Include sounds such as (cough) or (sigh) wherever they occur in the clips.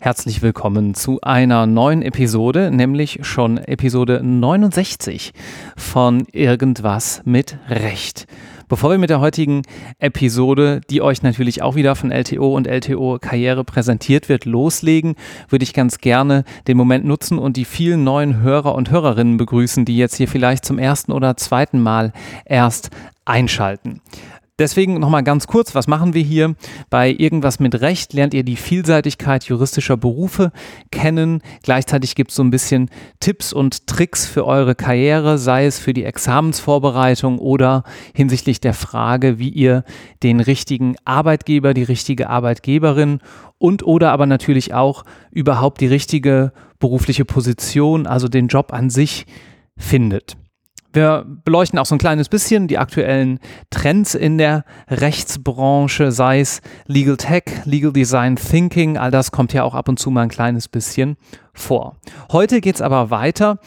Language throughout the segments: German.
Herzlich willkommen zu einer neuen Episode, nämlich schon Episode 69 von Irgendwas mit Recht. Bevor wir mit der heutigen Episode, die euch natürlich auch wieder von LTO und LTO Karriere präsentiert wird, loslegen, würde ich ganz gerne den Moment nutzen und die vielen neuen Hörer und Hörerinnen begrüßen, die jetzt hier vielleicht zum ersten oder zweiten Mal erst einschalten. Deswegen nochmal ganz kurz, was machen wir hier? Bei Irgendwas mit Recht lernt ihr die Vielseitigkeit juristischer Berufe kennen. Gleichzeitig gibt es so ein bisschen Tipps und Tricks für eure Karriere, sei es für die Examensvorbereitung oder hinsichtlich der Frage, wie ihr den richtigen Arbeitgeber, die richtige Arbeitgeberin und oder aber natürlich auch überhaupt die richtige berufliche Position, also den Job an sich findet. Wir beleuchten auch so ein kleines bisschen die aktuellen Trends in der Rechtsbranche, sei es Legal Tech, Legal Design Thinking, all das kommt ja auch ab und zu mal ein kleines bisschen vor. Heute geht es aber weiter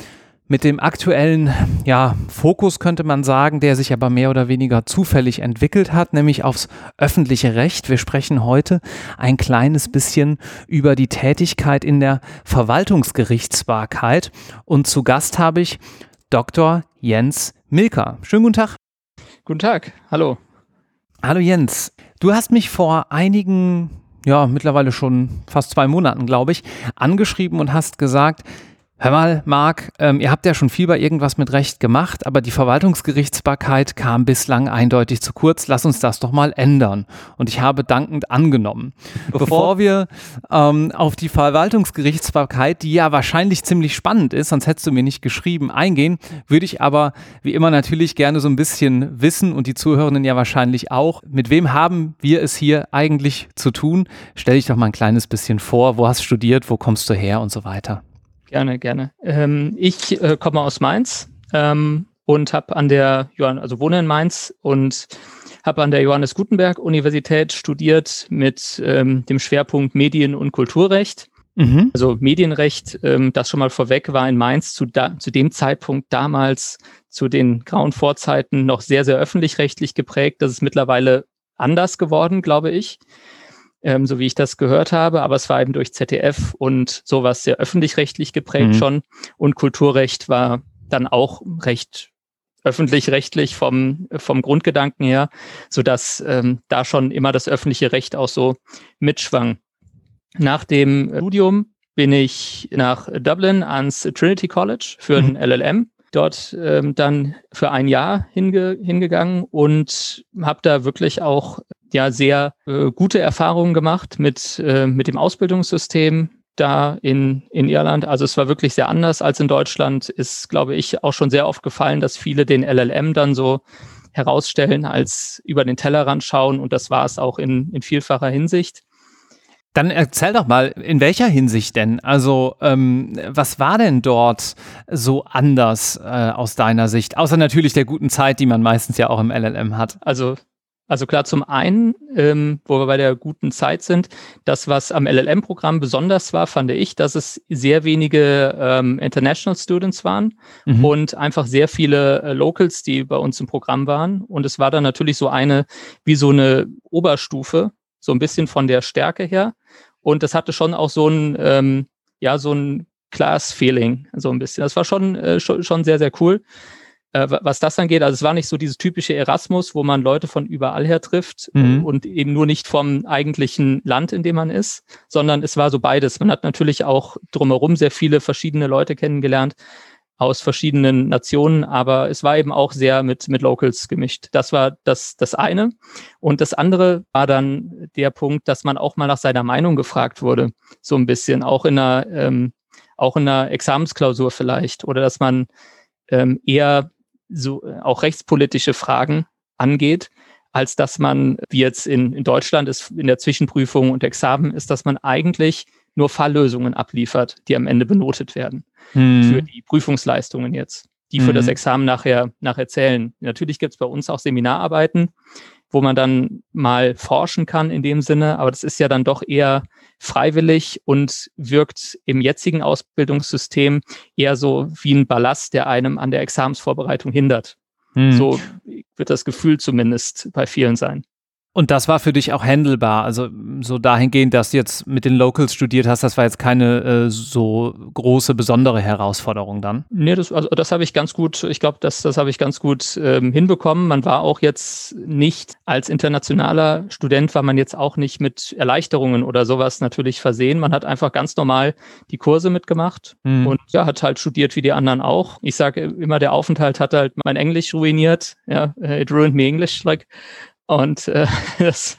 mit dem aktuellen ja, Fokus, könnte man sagen, der sich aber mehr oder weniger zufällig entwickelt hat, nämlich aufs öffentliche Recht. Wir sprechen heute ein kleines bisschen über die Tätigkeit in der Verwaltungsgerichtsbarkeit. Und zu Gast habe ich Dr. Jens Milker. Schönen guten Tag. Guten Tag, hallo. Hallo Jens. Du hast mich vor einigen, ja, mittlerweile schon fast zwei Monaten, glaube ich, angeschrieben und hast gesagt, Hör mal, Marc, ähm, ihr habt ja schon viel bei irgendwas mit Recht gemacht, aber die Verwaltungsgerichtsbarkeit kam bislang eindeutig zu kurz. Lass uns das doch mal ändern. Und ich habe dankend angenommen. Bevor, Bevor wir ähm, auf die Verwaltungsgerichtsbarkeit, die ja wahrscheinlich ziemlich spannend ist, sonst hättest du mir nicht geschrieben, eingehen, würde ich aber wie immer natürlich gerne so ein bisschen wissen und die Zuhörenden ja wahrscheinlich auch, mit wem haben wir es hier eigentlich zu tun? Stell dich doch mal ein kleines bisschen vor, wo hast du studiert, wo kommst du her und so weiter. Gerne, gerne. Ähm, ich äh, komme aus Mainz ähm, und habe an der Johann, also wohne in Mainz und habe an der Johannes Gutenberg Universität studiert mit ähm, dem Schwerpunkt Medien- und Kulturrecht. Mhm. Also Medienrecht, ähm, das schon mal vorweg war in Mainz zu, da, zu dem Zeitpunkt damals zu den grauen Vorzeiten noch sehr, sehr öffentlich-rechtlich geprägt. Das ist mittlerweile anders geworden, glaube ich ähm, so wie ich das gehört habe. Aber es war eben durch ZDF und sowas sehr öffentlich-rechtlich geprägt mhm. schon. Und Kulturrecht war dann auch recht öffentlich-rechtlich vom, vom Grundgedanken her, so dass ähm, da schon immer das öffentliche Recht auch so mitschwang. Nach dem Studium bin ich nach Dublin ans Trinity College für ein mhm. LLM dort ähm, dann für ein Jahr hinge hingegangen und habe da wirklich auch ja sehr äh, gute Erfahrungen gemacht mit, äh, mit dem Ausbildungssystem da in, in Irland. Also es war wirklich sehr anders als in Deutschland. Ist, glaube ich, auch schon sehr oft gefallen, dass viele den LLM dann so herausstellen als über den Tellerrand schauen und das war es auch in, in vielfacher Hinsicht. Dann erzähl doch mal, in welcher Hinsicht denn? Also, ähm, was war denn dort so anders äh, aus deiner Sicht? Außer natürlich der guten Zeit, die man meistens ja auch im LLM hat. Also, also klar, zum einen, ähm, wo wir bei der guten Zeit sind, das, was am LLM-Programm besonders war, fand ich, dass es sehr wenige ähm, International Students waren mhm. und einfach sehr viele äh, Locals, die bei uns im Programm waren. Und es war dann natürlich so eine, wie so eine Oberstufe, so ein bisschen von der Stärke her. Und das hatte schon auch so ein, ähm, ja, so ein Class-Feeling, so ein bisschen. Das war schon, äh, schon, schon sehr, sehr cool. Äh, was das angeht, also es war nicht so dieses typische Erasmus, wo man Leute von überall her trifft mhm. und eben nur nicht vom eigentlichen Land, in dem man ist, sondern es war so beides. Man hat natürlich auch drumherum sehr viele verschiedene Leute kennengelernt, aus verschiedenen Nationen, aber es war eben auch sehr mit, mit Locals gemischt. Das war das, das eine. Und das andere war dann der Punkt, dass man auch mal nach seiner Meinung gefragt wurde. So ein bisschen, auch in einer, ähm, auch in einer Examensklausur vielleicht. Oder dass man ähm, eher so äh, auch rechtspolitische Fragen angeht, als dass man, wie jetzt in, in Deutschland ist, in der Zwischenprüfung und Examen ist, dass man eigentlich nur Falllösungen abliefert, die am Ende benotet werden hm. für die Prüfungsleistungen jetzt, die für hm. das Examen nachher, nachher zählen. Natürlich gibt es bei uns auch Seminararbeiten, wo man dann mal forschen kann in dem Sinne, aber das ist ja dann doch eher freiwillig und wirkt im jetzigen Ausbildungssystem eher so wie ein Ballast, der einem an der Examensvorbereitung hindert. Hm. So wird das Gefühl zumindest bei vielen sein. Und das war für dich auch handelbar, also so dahingehend, dass du jetzt mit den Locals studiert hast, das war jetzt keine äh, so große, besondere Herausforderung dann? Nee, das, also das habe ich ganz gut, ich glaube, das, das habe ich ganz gut ähm, hinbekommen. Man war auch jetzt nicht als internationaler Student, war man jetzt auch nicht mit Erleichterungen oder sowas natürlich versehen. Man hat einfach ganz normal die Kurse mitgemacht mhm. und ja, hat halt studiert wie die anderen auch. Ich sage immer, der Aufenthalt hat halt mein Englisch ruiniert. Ja, it ruined me English, like und äh, (laughs) das,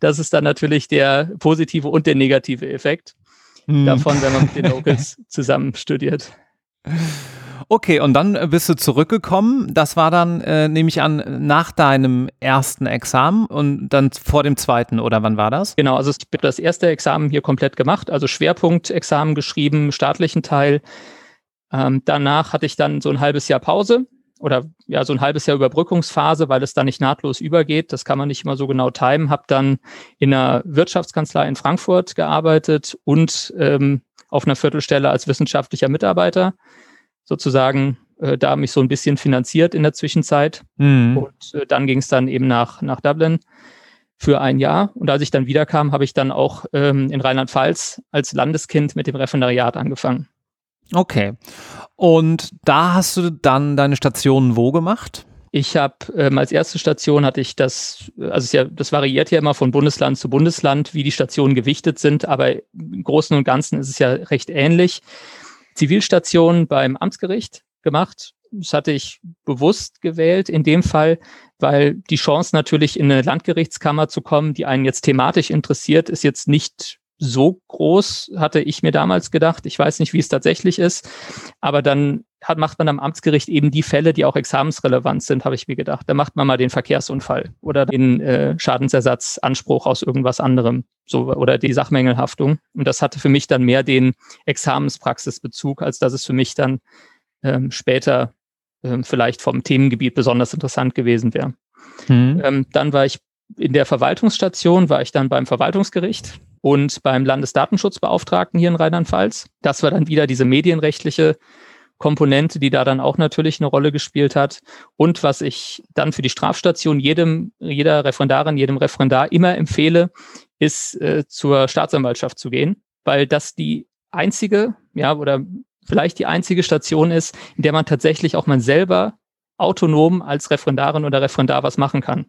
das ist dann natürlich der positive und der negative Effekt hm. davon, wenn man mit den (laughs) Locals zusammen studiert. Okay, und dann bist du zurückgekommen. Das war dann, äh, nehme ich an, nach deinem ersten Examen und dann vor dem zweiten, oder wann war das? Genau, also ich habe das erste Examen hier komplett gemacht, also Schwerpunktexamen geschrieben, staatlichen Teil. Ähm, danach hatte ich dann so ein halbes Jahr Pause oder ja, so ein halbes Jahr Überbrückungsphase, weil es da nicht nahtlos übergeht. Das kann man nicht immer so genau timen. Habe dann in einer Wirtschaftskanzlei in Frankfurt gearbeitet und ähm, auf einer Viertelstelle als wissenschaftlicher Mitarbeiter. Sozusagen äh, da mich so ein bisschen finanziert in der Zwischenzeit. Mhm. Und äh, dann ging es dann eben nach, nach Dublin für ein Jahr. Und als ich dann wiederkam, habe ich dann auch ähm, in Rheinland-Pfalz als Landeskind mit dem Referendariat angefangen. Okay. Und da hast du dann deine Stationen wo gemacht? Ich habe ähm, als erste Station hatte ich das, also ja, das variiert ja immer von Bundesland zu Bundesland, wie die Stationen gewichtet sind, aber im Großen und Ganzen ist es ja recht ähnlich. Zivilstation beim Amtsgericht gemacht. Das hatte ich bewusst gewählt in dem Fall, weil die Chance natürlich in eine Landgerichtskammer zu kommen, die einen jetzt thematisch interessiert, ist jetzt nicht so groß, hatte ich mir damals gedacht. Ich weiß nicht, wie es tatsächlich ist. Aber dann hat, macht man am Amtsgericht eben die Fälle, die auch examensrelevant sind, habe ich mir gedacht. Da macht man mal den Verkehrsunfall oder den äh, Schadensersatzanspruch aus irgendwas anderem. So, oder die Sachmängelhaftung. Und das hatte für mich dann mehr den Examenspraxisbezug, als dass es für mich dann ähm, später ähm, vielleicht vom Themengebiet besonders interessant gewesen wäre. Hm. Ähm, dann war ich in der Verwaltungsstation, war ich dann beim Verwaltungsgericht und beim Landesdatenschutzbeauftragten hier in Rheinland-Pfalz. Das war dann wieder diese medienrechtliche Komponente, die da dann auch natürlich eine Rolle gespielt hat. Und was ich dann für die Strafstation jedem, jeder Referendarin, jedem Referendar immer empfehle, ist äh, zur Staatsanwaltschaft zu gehen, weil das die einzige, ja, oder vielleicht die einzige Station ist, in der man tatsächlich auch man selber autonom als Referendarin oder Referendar was machen kann.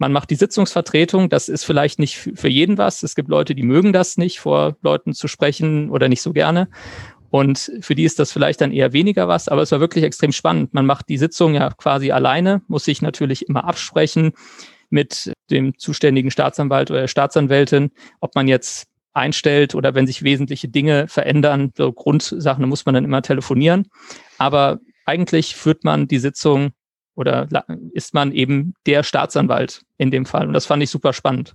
Man macht die Sitzungsvertretung, das ist vielleicht nicht für jeden was. Es gibt Leute, die mögen das nicht, vor Leuten zu sprechen oder nicht so gerne. Und für die ist das vielleicht dann eher weniger was, aber es war wirklich extrem spannend. Man macht die Sitzung ja quasi alleine, muss sich natürlich immer absprechen mit dem zuständigen Staatsanwalt oder der Staatsanwältin, ob man jetzt einstellt oder wenn sich wesentliche Dinge verändern, so Grundsachen, da muss man dann immer telefonieren. Aber eigentlich führt man die Sitzung oder ist man eben der Staatsanwalt in dem Fall. Und das fand ich super spannend.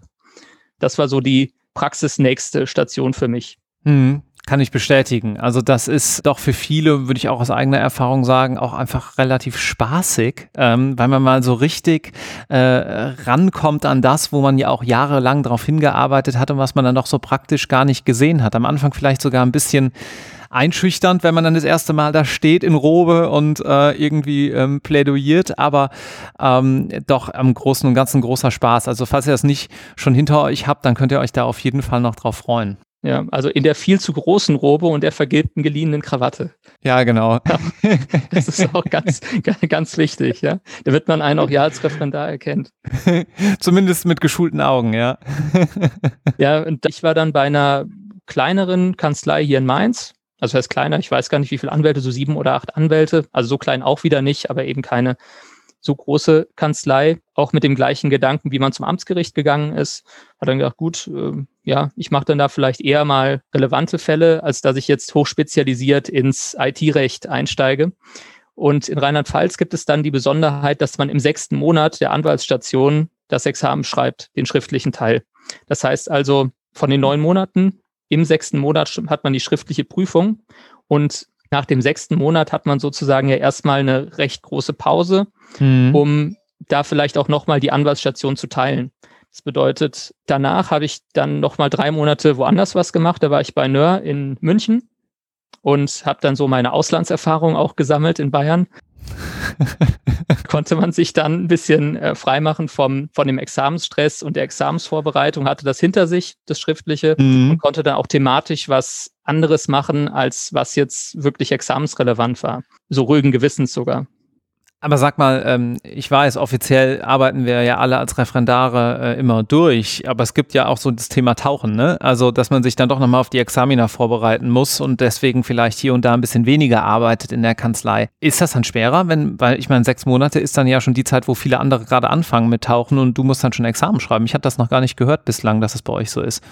Das war so die praxisnächste Station für mich. Mhm. Kann ich bestätigen. Also das ist doch für viele, würde ich auch aus eigener Erfahrung sagen, auch einfach relativ spaßig, ähm, weil man mal so richtig äh, rankommt an das, wo man ja auch jahrelang darauf hingearbeitet hat und was man dann doch so praktisch gar nicht gesehen hat. Am Anfang vielleicht sogar ein bisschen einschüchternd, wenn man dann das erste Mal da steht in Robe und äh, irgendwie ähm, plädoyiert, aber ähm, doch am Großen und Ganzen großer Spaß. Also falls ihr das nicht schon hinter euch habt, dann könnt ihr euch da auf jeden Fall noch drauf freuen. Ja, also in der viel zu großen Robe und der vergilbten geliehenen Krawatte. Ja, genau. (laughs) das ist auch ganz, (laughs) ganz wichtig, ja. Da wird man einen auch ja als Referendar erkennt. (laughs) Zumindest mit geschulten Augen, ja. ja, und ich war dann bei einer kleineren Kanzlei hier in Mainz also heißt kleiner, ich weiß gar nicht, wie viele Anwälte, so sieben oder acht Anwälte, also so klein auch wieder nicht, aber eben keine so große Kanzlei, auch mit dem gleichen Gedanken, wie man zum Amtsgericht gegangen ist, hat dann gedacht, gut, äh, ja, ich mache dann da vielleicht eher mal relevante Fälle, als dass ich jetzt hochspezialisiert ins IT-Recht einsteige. Und in Rheinland-Pfalz gibt es dann die Besonderheit, dass man im sechsten Monat der Anwaltsstation das Examen schreibt, den schriftlichen Teil. Das heißt also, von den neun Monaten im sechsten Monat hat man die schriftliche Prüfung und nach dem sechsten Monat hat man sozusagen ja erstmal eine recht große Pause, mhm. um da vielleicht auch nochmal die Anwaltsstation zu teilen. Das bedeutet, danach habe ich dann nochmal drei Monate woanders was gemacht. Da war ich bei Nör in München und habe dann so meine Auslandserfahrung auch gesammelt in Bayern. (laughs) konnte man sich dann ein bisschen äh, freimachen vom, von dem Examensstress und der Examensvorbereitung, hatte das hinter sich, das Schriftliche, mhm. und konnte dann auch thematisch was anderes machen, als was jetzt wirklich examensrelevant war. So ruhigen Gewissens sogar. Aber sag mal, ähm, ich weiß, offiziell arbeiten wir ja alle als Referendare äh, immer durch, aber es gibt ja auch so das Thema Tauchen, ne? Also, dass man sich dann doch nochmal auf die Examina vorbereiten muss und deswegen vielleicht hier und da ein bisschen weniger arbeitet in der Kanzlei. Ist das dann schwerer, wenn, weil ich meine, sechs Monate ist dann ja schon die Zeit, wo viele andere gerade anfangen mit Tauchen und du musst dann schon Examen schreiben. Ich hatte das noch gar nicht gehört bislang, dass es bei euch so ist.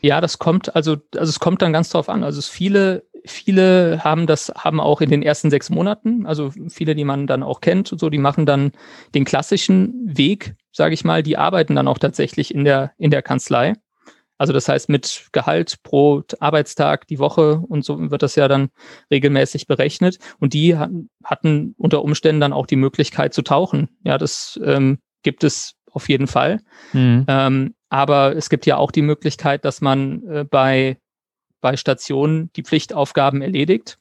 Ja, das kommt, also, also es kommt dann ganz drauf an. Also es viele viele haben das, haben auch in den ersten sechs Monaten, also viele, die man dann auch kennt und so, die machen dann den klassischen Weg, sage ich mal, die arbeiten dann auch tatsächlich in der, in der Kanzlei. Also das heißt mit Gehalt pro Arbeitstag die Woche und so wird das ja dann regelmäßig berechnet. Und die hatten unter Umständen dann auch die Möglichkeit zu tauchen. Ja, das ähm, gibt es auf jeden Fall. Mhm. Ähm, aber es gibt ja auch die Möglichkeit, dass man äh, bei bei Stationen die Pflichtaufgaben erledigt,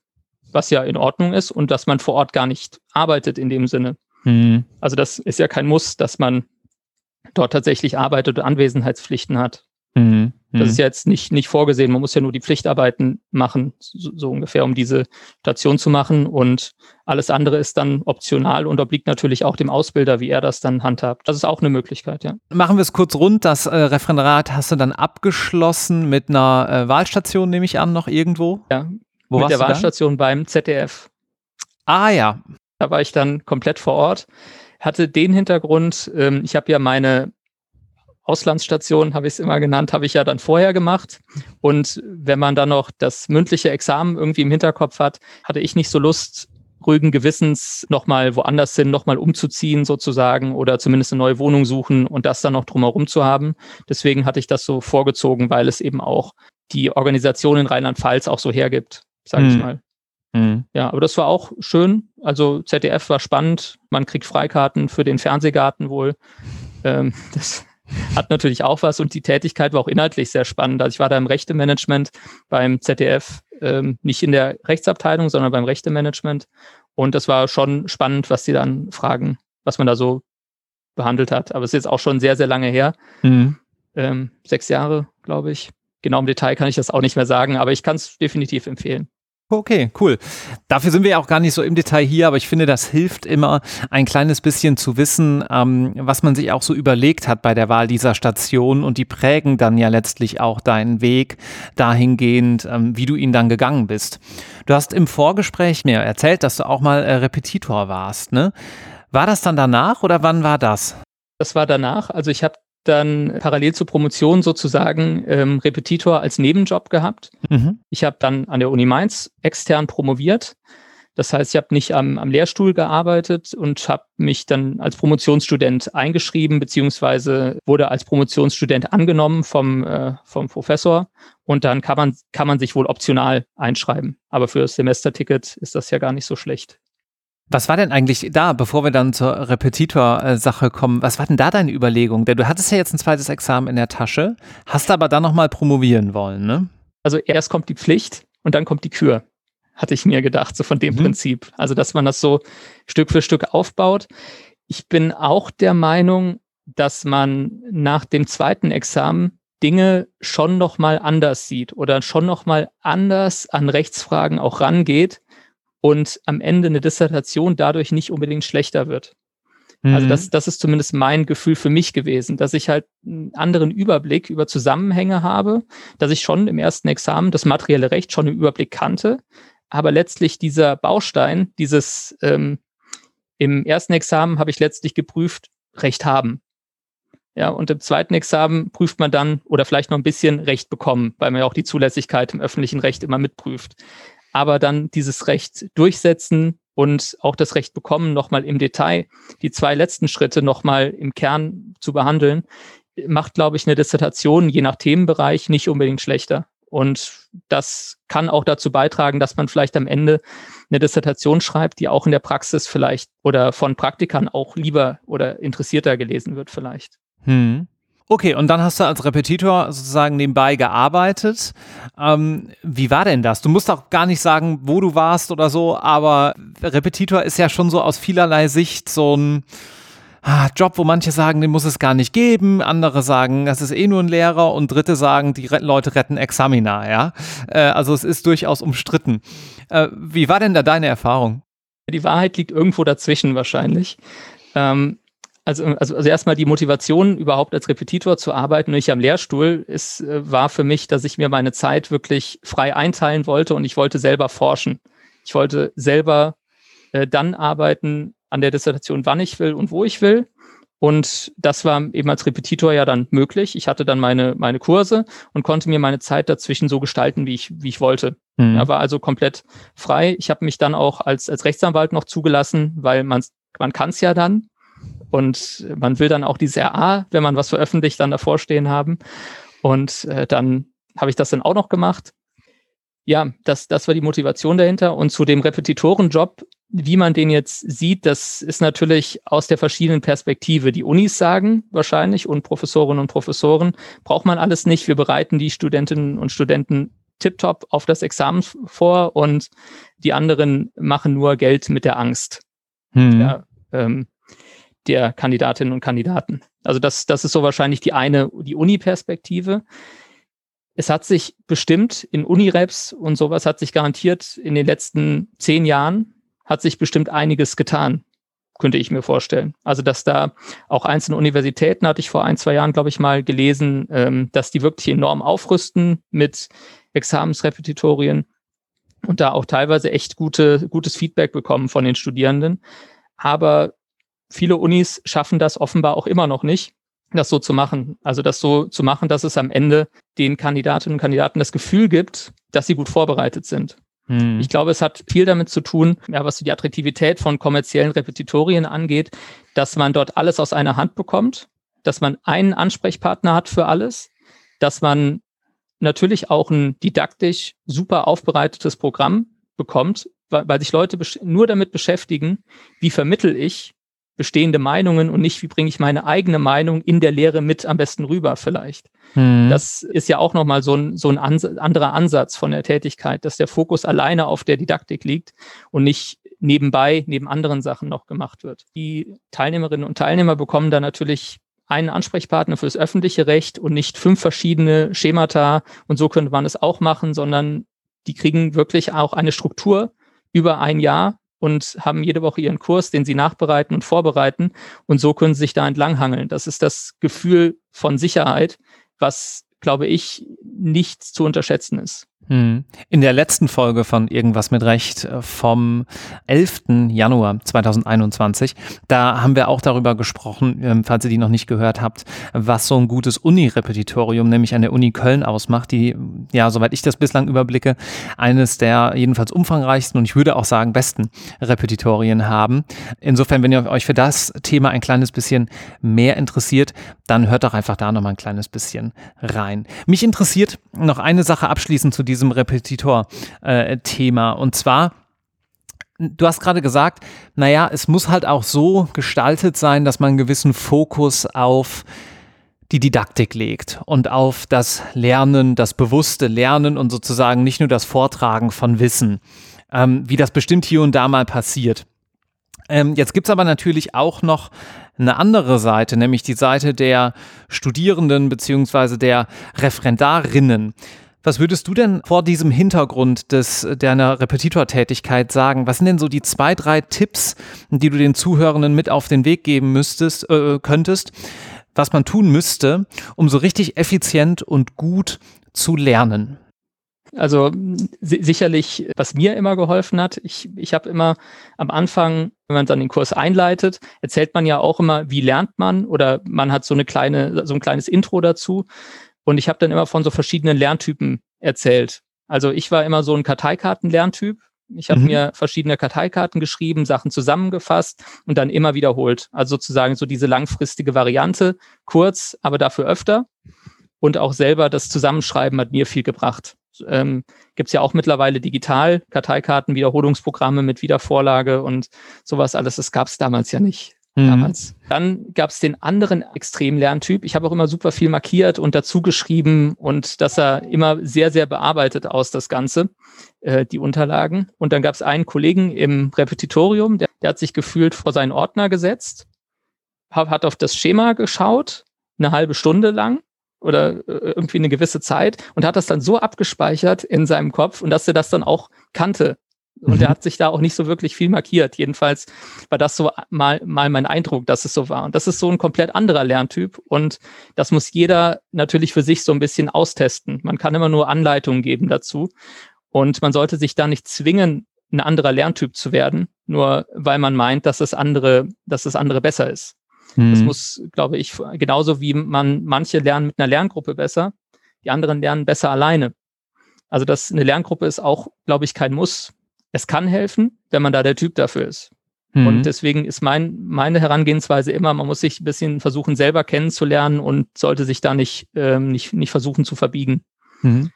was ja in Ordnung ist und dass man vor Ort gar nicht arbeitet in dem Sinne. Mhm. Also das ist ja kein Muss, dass man dort tatsächlich arbeitet und Anwesenheitspflichten hat. Mhm. Das ist mhm. ja jetzt nicht, nicht vorgesehen. Man muss ja nur die Pflichtarbeiten machen, so, so, ungefähr, um diese Station zu machen. Und alles andere ist dann optional und obliegt natürlich auch dem Ausbilder, wie er das dann handhabt. Das ist auch eine Möglichkeit, ja. Machen wir es kurz rund. Das äh, Referendariat hast du dann abgeschlossen mit einer äh, Wahlstation, nehme ich an, noch irgendwo? Ja, Wo mit der Wahlstation beim ZDF. Ah ja. Da war ich dann komplett vor Ort hatte den Hintergrund, ähm, ich habe ja meine Auslandsstation, habe ich es immer genannt, habe ich ja dann vorher gemacht. Und wenn man dann noch das mündliche Examen irgendwie im Hinterkopf hat, hatte ich nicht so Lust, ruhigen Gewissens nochmal woanders hin, nochmal umzuziehen sozusagen oder zumindest eine neue Wohnung suchen und das dann noch drumherum zu haben. Deswegen hatte ich das so vorgezogen, weil es eben auch die Organisation in Rheinland-Pfalz auch so hergibt, sage ich mal. Hm. Ja, aber das war auch schön. Also ZDF war spannend. Man kriegt Freikarten für den Fernsehgarten wohl. Ähm, (laughs) das hat natürlich auch was und die Tätigkeit war auch inhaltlich sehr spannend. Also ich war da im Rechtemanagement beim ZDF, ähm, nicht in der Rechtsabteilung, sondern beim Rechtemanagement. Und das war schon spannend, was die dann fragen, was man da so behandelt hat. Aber es ist jetzt auch schon sehr, sehr lange her. Mhm. Ähm, sechs Jahre, glaube ich. Genau im Detail kann ich das auch nicht mehr sagen, aber ich kann es definitiv empfehlen. Okay, cool. Dafür sind wir ja auch gar nicht so im Detail hier, aber ich finde, das hilft immer ein kleines bisschen zu wissen, ähm, was man sich auch so überlegt hat bei der Wahl dieser Station und die prägen dann ja letztlich auch deinen Weg dahingehend, ähm, wie du ihn dann gegangen bist. Du hast im Vorgespräch mir erzählt, dass du auch mal äh, Repetitor warst, ne? War das dann danach oder wann war das? Das war danach. Also ich habe dann parallel zur Promotion sozusagen ähm, Repetitor als Nebenjob gehabt. Mhm. Ich habe dann an der Uni Mainz extern promoviert. Das heißt, ich habe nicht am, am Lehrstuhl gearbeitet und habe mich dann als Promotionsstudent eingeschrieben, beziehungsweise wurde als Promotionsstudent angenommen vom, äh, vom Professor. Und dann kann man, kann man sich wohl optional einschreiben. Aber für das Semesterticket ist das ja gar nicht so schlecht. Was war denn eigentlich da, bevor wir dann zur Repetitor-Sache kommen, was war denn da deine Überlegung? Denn du hattest ja jetzt ein zweites Examen in der Tasche, hast aber dann nochmal promovieren wollen, ne? Also erst kommt die Pflicht und dann kommt die Kür, hatte ich mir gedacht, so von dem mhm. Prinzip. Also, dass man das so Stück für Stück aufbaut. Ich bin auch der Meinung, dass man nach dem zweiten Examen Dinge schon nochmal anders sieht oder schon nochmal anders an Rechtsfragen auch rangeht, und am Ende eine Dissertation dadurch nicht unbedingt schlechter wird. Also mhm. Also das, das ist zumindest mein Gefühl für mich gewesen, dass ich halt einen anderen Überblick über Zusammenhänge habe, dass ich schon im ersten Examen das materielle Recht schon im Überblick kannte, aber letztlich dieser Baustein, dieses ähm, im ersten Examen habe ich letztlich geprüft, Recht haben. Ja, und im zweiten Examen prüft man dann oder vielleicht noch ein bisschen Recht bekommen, weil man ja auch die Zulässigkeit im öffentlichen Recht immer mitprüft aber dann dieses Recht durchsetzen und auch das Recht bekommen, nochmal im Detail die zwei letzten Schritte nochmal im Kern zu behandeln, macht, glaube ich, eine Dissertation je nach Themenbereich nicht unbedingt schlechter. Und das kann auch dazu beitragen, dass man vielleicht am Ende eine Dissertation schreibt, die auch in der Praxis vielleicht oder von Praktikern auch lieber oder interessierter gelesen wird vielleicht. Hm. Okay, und dann hast du als Repetitor sozusagen nebenbei gearbeitet. Ähm, wie war denn das? Du musst auch gar nicht sagen, wo du warst oder so, aber Repetitor ist ja schon so aus vielerlei Sicht so ein ah, Job, wo manche sagen, den muss es gar nicht geben, andere sagen, das ist eh nur ein Lehrer und dritte sagen, die Leute retten Examiner, ja. Äh, also es ist durchaus umstritten. Äh, wie war denn da deine Erfahrung? Die Wahrheit liegt irgendwo dazwischen wahrscheinlich. Ähm, also, also, also erstmal die Motivation, überhaupt als Repetitor zu arbeiten, nicht am Lehrstuhl, ist, äh, war für mich, dass ich mir meine Zeit wirklich frei einteilen wollte und ich wollte selber forschen. Ich wollte selber äh, dann arbeiten an der Dissertation, wann ich will und wo ich will. Und das war eben als Repetitor ja dann möglich. Ich hatte dann meine, meine Kurse und konnte mir meine Zeit dazwischen so gestalten, wie ich, wie ich wollte. Mhm. Ja, war also komplett frei. Ich habe mich dann auch als, als Rechtsanwalt noch zugelassen, weil man, man kann es ja dann. Und man will dann auch dieses RA, wenn man was veröffentlicht, dann davor stehen haben. Und äh, dann habe ich das dann auch noch gemacht. Ja, das, das war die Motivation dahinter. Und zu dem Repetitorenjob, wie man den jetzt sieht, das ist natürlich aus der verschiedenen Perspektive. Die Unis sagen wahrscheinlich und Professorinnen und Professoren, braucht man alles nicht. Wir bereiten die Studentinnen und Studenten tiptop auf das Examen vor und die anderen machen nur Geld mit der Angst. Hm. Ja, ähm, der Kandidatinnen und Kandidaten. Also das, das ist so wahrscheinlich die eine, die Uni-Perspektive. Es hat sich bestimmt in Unireps und sowas hat sich garantiert in den letzten zehn Jahren hat sich bestimmt einiges getan, könnte ich mir vorstellen. Also dass da auch einzelne Universitäten hatte ich vor ein, zwei Jahren, glaube ich, mal gelesen, ähm, dass die wirklich enorm aufrüsten mit Examensrepetitorien und da auch teilweise echt gute, gutes Feedback bekommen von den Studierenden. Aber viele Unis schaffen das offenbar auch immer noch nicht, das so zu machen. Also das so zu machen, dass es am Ende den Kandidatinnen und Kandidaten das Gefühl gibt, dass sie gut vorbereitet sind. Hm. Ich glaube, es hat viel damit zu tun, ja, was die Attraktivität von kommerziellen Repetitorien angeht, dass man dort alles aus einer Hand bekommt, dass man einen Ansprechpartner hat für alles, dass man natürlich auch ein didaktisch super aufbereitetes Programm bekommt, weil, weil sich Leute nur damit beschäftigen, wie vermittel ich bestehende Meinungen und nicht, wie bringe ich meine eigene Meinung in der Lehre mit am besten rüber vielleicht. Hm. Das ist ja auch nochmal so ein, so ein Ans anderer Ansatz von der Tätigkeit, dass der Fokus alleine auf der Didaktik liegt und nicht nebenbei, neben anderen Sachen noch gemacht wird. Die Teilnehmerinnen und Teilnehmer bekommen da natürlich einen Ansprechpartner fürs öffentliche Recht und nicht fünf verschiedene Schemata und so könnte man es auch machen, sondern die kriegen wirklich auch eine Struktur über ein Jahr, und haben jede Woche ihren Kurs, den sie nachbereiten und vorbereiten. Und so können sie sich da entlanghangeln. Das ist das Gefühl von Sicherheit, was, glaube ich, nicht zu unterschätzen ist. Hm. In der letzten Folge von Irgendwas mit Recht äh, vom 11. Januar 2021, da haben wir auch darüber gesprochen, ähm, falls ihr die noch nicht gehört habt, was so ein gutes Uni-Repetitorium, nämlich an der Uni Köln ausmacht, die, ja, soweit ich das bislang überblicke, eines der jedenfalls umfangreichsten und ich würde auch sagen besten Repetitorien haben. Insofern, wenn ihr euch für das Thema ein kleines bisschen mehr interessiert, dann hört doch einfach da noch mal ein kleines bisschen rein. Mich interessiert noch eine Sache abschließend zu diesem Repetitor-Thema. Äh, und zwar, du hast gerade gesagt, naja, es muss halt auch so gestaltet sein, dass man einen gewissen Fokus auf die Didaktik legt und auf das Lernen, das bewusste Lernen und sozusagen nicht nur das Vortragen von Wissen, ähm, wie das bestimmt hier und da mal passiert. Ähm, jetzt gibt es aber natürlich auch noch eine andere Seite, nämlich die Seite der Studierenden beziehungsweise der Referendarinnen. Was würdest du denn vor diesem Hintergrund des, deiner Repetitortätigkeit sagen? Was sind denn so die zwei, drei Tipps, die du den Zuhörenden mit auf den Weg geben müsstest, äh, könntest, was man tun müsste, um so richtig effizient und gut zu lernen? Also sicherlich, was mir immer geholfen hat, ich, ich habe immer am Anfang, wenn man dann den Kurs einleitet, erzählt man ja auch immer, wie lernt man oder man hat so eine kleine, so ein kleines Intro dazu. Und ich habe dann immer von so verschiedenen Lerntypen erzählt. Also ich war immer so ein Karteikarten-Lerntyp. Ich habe mhm. mir verschiedene Karteikarten geschrieben, Sachen zusammengefasst und dann immer wiederholt. Also sozusagen so diese langfristige Variante, kurz, aber dafür öfter. Und auch selber das Zusammenschreiben hat mir viel gebracht. Ähm, Gibt ja auch mittlerweile digital Karteikarten, Wiederholungsprogramme mit Wiedervorlage und sowas alles. Das gab es damals ja nicht. Mhm. damals. Dann gab es den anderen Extremlerntyp. Ich habe auch immer super viel markiert und dazu geschrieben und das sah immer sehr, sehr bearbeitet aus, das Ganze, äh, die Unterlagen. Und dann gab es einen Kollegen im Repetitorium, der, der hat sich gefühlt vor seinen Ordner gesetzt, hat auf das Schema geschaut, eine halbe Stunde lang oder äh, irgendwie eine gewisse Zeit und hat das dann so abgespeichert in seinem Kopf und dass er das dann auch kannte. Und mhm. er hat sich da auch nicht so wirklich viel markiert. Jedenfalls war das so mal, mal mein Eindruck, dass es so war. Und das ist so ein komplett anderer Lerntyp. Und das muss jeder natürlich für sich so ein bisschen austesten. Man kann immer nur Anleitungen geben dazu. Und man sollte sich da nicht zwingen, ein anderer Lerntyp zu werden, nur weil man meint, dass das andere, dass das andere besser ist. Mhm. Das muss, glaube ich, genauso wie man manche lernen mit einer Lerngruppe besser, die anderen lernen besser alleine. Also das eine Lerngruppe ist auch, glaube ich, kein Muss. Es kann helfen, wenn man da der Typ dafür ist. Mhm. Und deswegen ist mein, meine Herangehensweise immer, man muss sich ein bisschen versuchen, selber kennenzulernen und sollte sich da nicht, ähm, nicht, nicht versuchen zu verbiegen. Mhm.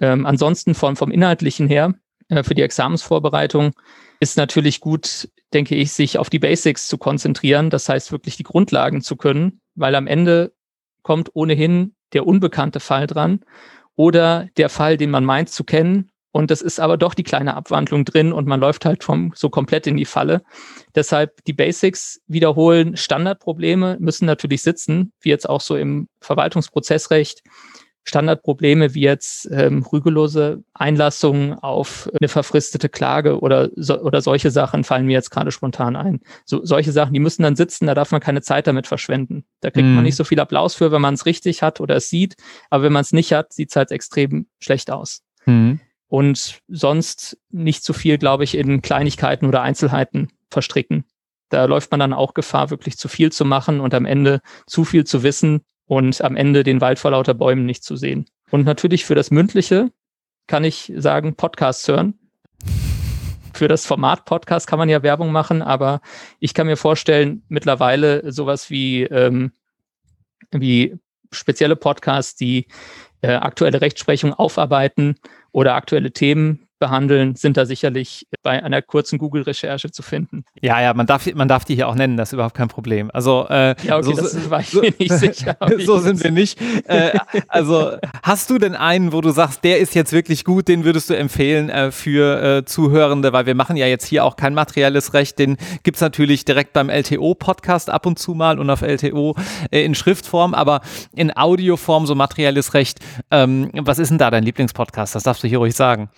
Ähm, ansonsten vom, vom Inhaltlichen her, äh, für die Examensvorbereitung, ist natürlich gut, denke ich, sich auf die Basics zu konzentrieren. Das heißt, wirklich die Grundlagen zu können, weil am Ende kommt ohnehin der unbekannte Fall dran oder der Fall, den man meint zu kennen. Und das ist aber doch die kleine Abwandlung drin und man läuft halt vom, so komplett in die Falle. Deshalb die Basics wiederholen. Standardprobleme müssen natürlich sitzen, wie jetzt auch so im Verwaltungsprozessrecht. Standardprobleme wie jetzt ähm, rügelose Einlassungen auf eine verfristete Klage oder, so, oder solche Sachen fallen mir jetzt gerade spontan ein. So, solche Sachen, die müssen dann sitzen, da darf man keine Zeit damit verschwenden. Da kriegt mhm. man nicht so viel Applaus für, wenn man es richtig hat oder es sieht, aber wenn man es nicht hat, sieht es halt extrem schlecht aus. Mhm. Und sonst nicht zu viel, glaube ich, in Kleinigkeiten oder Einzelheiten verstricken. Da läuft man dann auch Gefahr, wirklich zu viel zu machen und am Ende zu viel zu wissen und am Ende den Wald vor lauter Bäumen nicht zu sehen. Und natürlich für das Mündliche kann ich sagen, Podcasts hören. Für das Format Podcast kann man ja Werbung machen, aber ich kann mir vorstellen, mittlerweile sowas wie, ähm, wie spezielle Podcasts, die äh, aktuelle Rechtsprechung aufarbeiten oder aktuelle Themen behandeln, sind da sicherlich bei einer kurzen Google-Recherche zu finden. Ja, ja, man darf, man darf die hier auch nennen, das ist überhaupt kein Problem. Also, äh, ja, okay, so, das war ich mir nicht (laughs) sicher. so sind wir nicht. Äh, also, hast du denn einen, wo du sagst, der ist jetzt wirklich gut, den würdest du empfehlen äh, für äh, Zuhörende, weil wir machen ja jetzt hier auch kein materielles Recht, den gibt es natürlich direkt beim LTO-Podcast ab und zu mal und auf LTO äh, in Schriftform, aber in Audioform so materielles Recht. Ähm, was ist denn da dein Lieblingspodcast? Das darfst du hier ruhig sagen.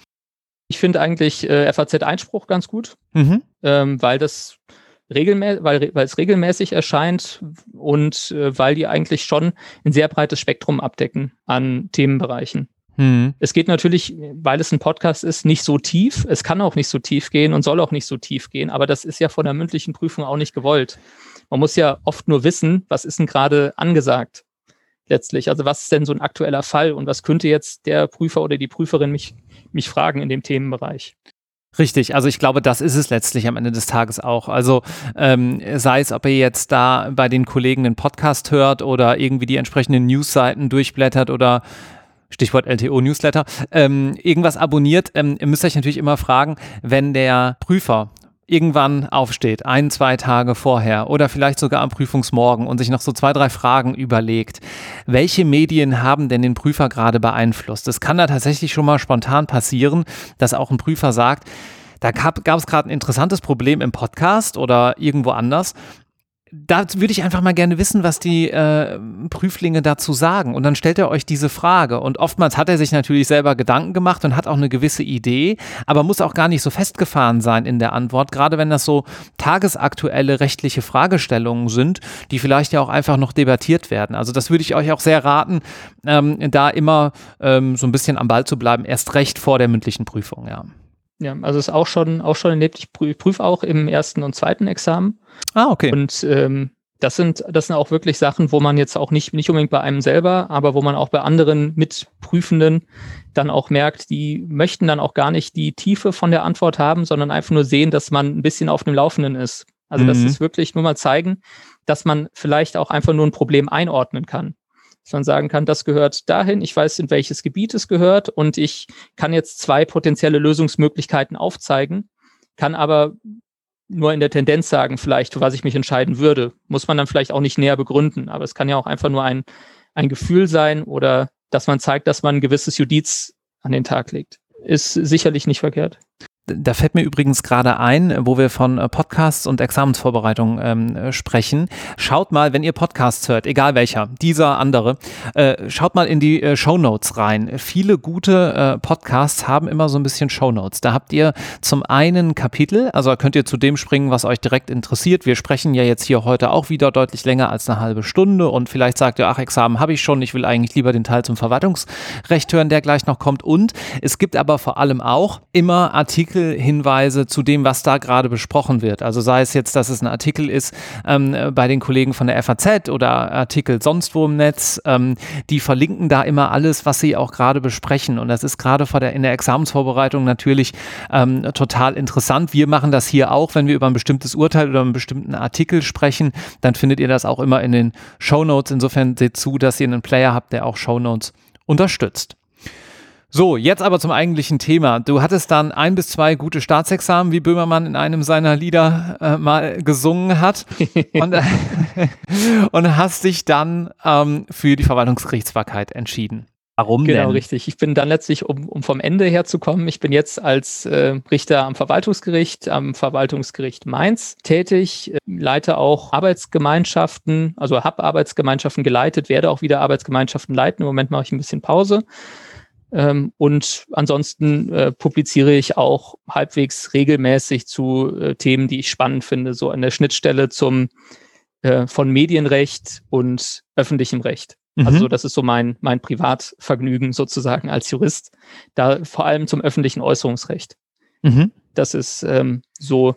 Ich finde eigentlich äh, FAZ-Einspruch ganz gut, mhm. ähm, weil das regelmäßig, weil, weil es regelmäßig erscheint und äh, weil die eigentlich schon ein sehr breites Spektrum abdecken an Themenbereichen. Mhm. Es geht natürlich, weil es ein Podcast ist, nicht so tief. Es kann auch nicht so tief gehen und soll auch nicht so tief gehen, aber das ist ja von der mündlichen Prüfung auch nicht gewollt. Man muss ja oft nur wissen, was ist denn gerade angesagt letztlich. Also was ist denn so ein aktueller Fall und was könnte jetzt der Prüfer oder die Prüferin mich mich fragen in dem Themenbereich. Richtig, also ich glaube, das ist es letztlich am Ende des Tages auch. Also ähm, sei es, ob ihr jetzt da bei den Kollegen einen Podcast hört oder irgendwie die entsprechenden Newsseiten durchblättert oder Stichwort LTO-Newsletter, ähm, irgendwas abonniert, ähm, ihr müsst euch natürlich immer fragen, wenn der Prüfer irgendwann aufsteht, ein, zwei Tage vorher oder vielleicht sogar am Prüfungsmorgen und sich noch so zwei, drei Fragen überlegt, welche Medien haben denn den Prüfer gerade beeinflusst? Es kann da tatsächlich schon mal spontan passieren, dass auch ein Prüfer sagt, da gab es gerade ein interessantes Problem im Podcast oder irgendwo anders da würde ich einfach mal gerne wissen, was die äh, Prüflinge dazu sagen. Und dann stellt er euch diese Frage. Und oftmals hat er sich natürlich selber Gedanken gemacht und hat auch eine gewisse Idee, aber muss auch gar nicht so festgefahren sein in der Antwort, gerade wenn das so tagesaktuelle rechtliche Fragestellungen sind, die vielleicht ja auch einfach noch debattiert werden. Also das würde ich euch auch sehr raten, ähm, da immer ähm, so ein bisschen am Ball zu bleiben, erst recht vor der mündlichen Prüfung, ja. Ja, also ist auch schon, auch schon erlebt. Ich prüfe auch im ersten und zweiten Examen. Ah, okay. Und ähm, das sind, das sind auch wirklich Sachen, wo man jetzt auch nicht, nicht unbedingt bei einem selber, aber wo man auch bei anderen Mitprüfenden dann auch merkt, die möchten dann auch gar nicht die Tiefe von der Antwort haben, sondern einfach nur sehen, dass man ein bisschen auf dem Laufenden ist. Also mhm. das ist wirklich nur mal zeigen, dass man vielleicht auch einfach nur ein Problem einordnen kann dass man sagen kann, das gehört dahin, ich weiß, in welches Gebiet es gehört und ich kann jetzt zwei potenzielle Lösungsmöglichkeiten aufzeigen, kann aber nur in der Tendenz sagen, vielleicht, was ich mich entscheiden würde. Muss man dann vielleicht auch nicht näher begründen. Aber es kann ja auch einfach nur ein, ein Gefühl sein oder dass man zeigt, dass man ein gewisses Judiz an den Tag legt. Ist sicherlich nicht verkehrt. Da fällt mir übrigens gerade ein, wo wir von äh, Podcasts und Examensvorbereitung ähm, äh, sprechen. Schaut mal, wenn ihr Podcasts hört, egal welcher, dieser, andere, äh, schaut mal in die äh, Show Notes rein. Viele gute äh, Podcasts haben immer so ein bisschen Show Notes. Da habt ihr zum einen Kapitel, also könnt ihr zu dem springen, was euch direkt interessiert. Wir sprechen ja jetzt hier heute auch wieder deutlich länger als eine halbe Stunde und vielleicht sagt ihr, ach, Examen habe ich schon, ich will eigentlich lieber den Teil zum Verwaltungsrecht hören, der gleich noch kommt. Und es gibt aber vor allem auch immer Artikel, Artikelhinweise zu dem, was da gerade besprochen wird. Also sei es jetzt, dass es ein Artikel ist ähm, bei den Kollegen von der FAZ oder Artikel sonst wo im Netz, ähm, die verlinken da immer alles, was sie auch gerade besprechen. Und das ist gerade vor der, in der Examensvorbereitung natürlich ähm, total interessant. Wir machen das hier auch, wenn wir über ein bestimmtes Urteil oder einen bestimmten Artikel sprechen, dann findet ihr das auch immer in den Show Notes. Insofern seht zu, dass ihr einen Player habt, der auch Show Notes unterstützt. So, jetzt aber zum eigentlichen Thema. Du hattest dann ein bis zwei gute Staatsexamen, wie Böhmermann in einem seiner Lieder äh, mal gesungen hat. (laughs) und, äh, (laughs) und, hast dich dann ähm, für die Verwaltungsgerichtsbarkeit entschieden. Warum genau, denn? richtig. Ich bin dann letztlich, um, um vom Ende her zu kommen, ich bin jetzt als äh, Richter am Verwaltungsgericht, am Verwaltungsgericht Mainz tätig, äh, leite auch Arbeitsgemeinschaften, also habe Arbeitsgemeinschaften geleitet, werde auch wieder Arbeitsgemeinschaften leiten. Im Moment mache ich ein bisschen Pause. Ähm, und ansonsten äh, publiziere ich auch halbwegs regelmäßig zu äh, Themen, die ich spannend finde, so an der Schnittstelle zum äh, von Medienrecht und öffentlichem Recht. Mhm. Also das ist so mein, mein Privatvergnügen sozusagen als Jurist, da vor allem zum öffentlichen Äußerungsrecht. Mhm. Das ist ähm, so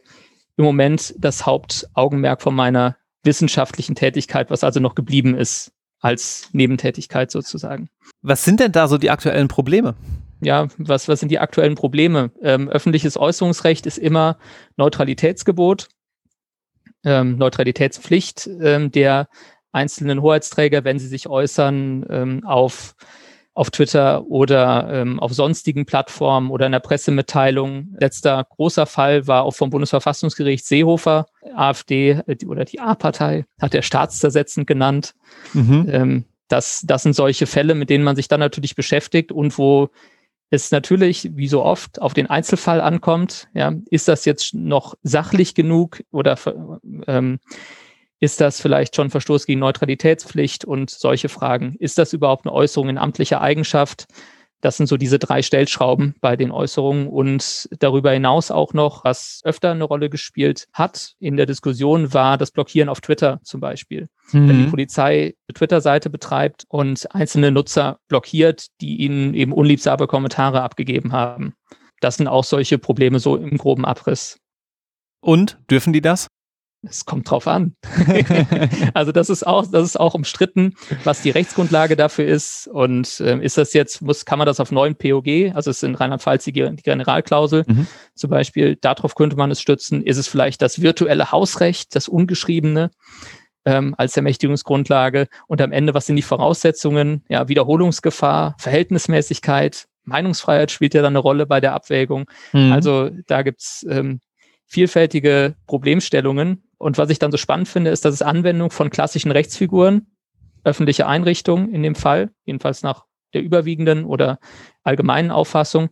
im Moment das Hauptaugenmerk von meiner wissenschaftlichen Tätigkeit, was also noch geblieben ist als Nebentätigkeit sozusagen. Was sind denn da so die aktuellen Probleme? Ja, was, was sind die aktuellen Probleme? Ähm, öffentliches Äußerungsrecht ist immer Neutralitätsgebot, ähm, Neutralitätspflicht ähm, der einzelnen Hoheitsträger, wenn sie sich äußern ähm, auf auf Twitter oder ähm, auf sonstigen Plattformen oder in der Pressemitteilung. Letzter großer Fall war auch vom Bundesverfassungsgericht Seehofer, AfD äh, oder die A-Partei, hat er staatszersetzend genannt. Mhm. Ähm, das, das sind solche Fälle, mit denen man sich dann natürlich beschäftigt und wo es natürlich, wie so oft, auf den Einzelfall ankommt. Ja, ist das jetzt noch sachlich genug oder ähm, ist das vielleicht schon Verstoß gegen Neutralitätspflicht und solche Fragen? Ist das überhaupt eine Äußerung in amtlicher Eigenschaft? Das sind so diese drei Stellschrauben bei den Äußerungen und darüber hinaus auch noch, was öfter eine Rolle gespielt hat in der Diskussion, war das Blockieren auf Twitter zum Beispiel. Mhm. Wenn die Polizei eine Twitter-Seite betreibt und einzelne Nutzer blockiert, die ihnen eben unliebsame Kommentare abgegeben haben. Das sind auch solche Probleme so im groben Abriss. Und dürfen die das? Es kommt drauf an. (laughs) (laughs) also das ist auch, das ist auch umstritten, was die Rechtsgrundlage dafür ist. Und ähm, ist das jetzt, muss, kann man das auf neuen POG, also es ist in Rheinland-Pfalz die, die Generalklausel mhm. zum Beispiel, darauf könnte man es stützen. Ist es vielleicht das virtuelle Hausrecht, das ungeschriebene ähm, als Ermächtigungsgrundlage? Und am Ende, was sind die Voraussetzungen? Ja, Wiederholungsgefahr, Verhältnismäßigkeit, Meinungsfreiheit spielt ja dann eine Rolle bei der Abwägung. Mhm. Also da gibt's ähm, vielfältige Problemstellungen. Und was ich dann so spannend finde, ist, dass es Anwendung von klassischen Rechtsfiguren, öffentliche Einrichtungen in dem Fall, jedenfalls nach der überwiegenden oder allgemeinen Auffassung,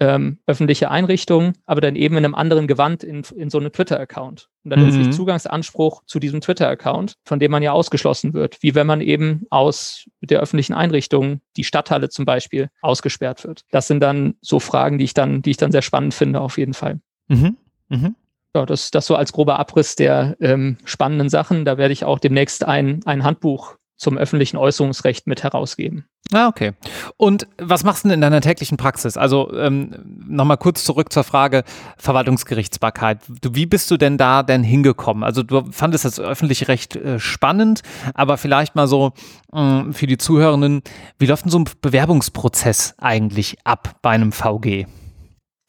ähm, öffentliche Einrichtungen, aber dann eben in einem anderen Gewand in, in so einem Twitter-Account. Und dann mhm. letztlich Zugangsanspruch zu diesem Twitter-Account, von dem man ja ausgeschlossen wird, wie wenn man eben aus der öffentlichen Einrichtung, die Stadthalle zum Beispiel, ausgesperrt wird. Das sind dann so Fragen, die ich dann, die ich dann sehr spannend finde, auf jeden Fall. Mhm. Mhm. Ja, das, das so als grober Abriss der ähm, spannenden Sachen. Da werde ich auch demnächst ein, ein Handbuch zum öffentlichen Äußerungsrecht mit herausgeben. Ah, okay. Und was machst du denn in deiner täglichen Praxis? Also ähm, nochmal kurz zurück zur Frage Verwaltungsgerichtsbarkeit. Du, wie bist du denn da denn hingekommen? Also du fandest das öffentliche Recht äh, spannend, aber vielleicht mal so äh, für die Zuhörenden, wie läuft denn so ein Bewerbungsprozess eigentlich ab bei einem VG?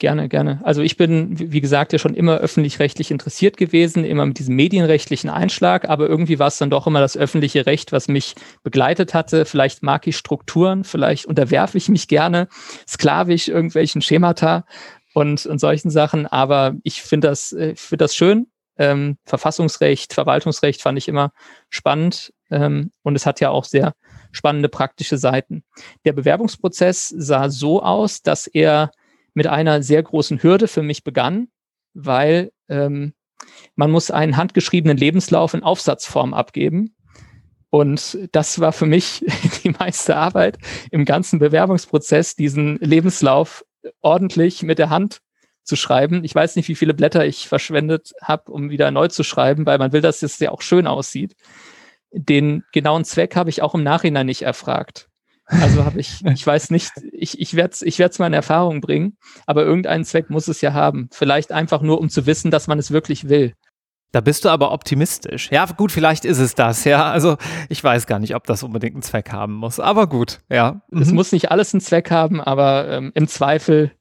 Gerne, gerne. Also ich bin, wie gesagt, ja schon immer öffentlich-rechtlich interessiert gewesen, immer mit diesem medienrechtlichen Einschlag, aber irgendwie war es dann doch immer das öffentliche Recht, was mich begleitet hatte. Vielleicht mag ich Strukturen, vielleicht unterwerfe ich mich gerne sklavisch irgendwelchen Schemata und, und solchen Sachen. Aber ich finde das, äh, finde das schön. Ähm, Verfassungsrecht, Verwaltungsrecht fand ich immer spannend. Ähm, und es hat ja auch sehr spannende praktische Seiten. Der Bewerbungsprozess sah so aus, dass er mit einer sehr großen Hürde für mich begann, weil ähm, man muss einen handgeschriebenen Lebenslauf in Aufsatzform abgeben. Und das war für mich (laughs) die meiste Arbeit im ganzen Bewerbungsprozess, diesen Lebenslauf ordentlich mit der Hand zu schreiben. Ich weiß nicht, wie viele Blätter ich verschwendet habe, um wieder neu zu schreiben, weil man will, dass es ja auch schön aussieht. Den genauen Zweck habe ich auch im Nachhinein nicht erfragt. Also habe ich, (laughs) ich weiß nicht, ich, ich werde es ich werd's mal in Erfahrung bringen, aber irgendeinen Zweck muss es ja haben. Vielleicht einfach nur, um zu wissen, dass man es wirklich will. Da bist du aber optimistisch. Ja, gut, vielleicht ist es das, ja. Also ich weiß gar nicht, ob das unbedingt einen Zweck haben muss, aber gut, ja. Mhm. Es muss nicht alles einen Zweck haben, aber ähm, im Zweifel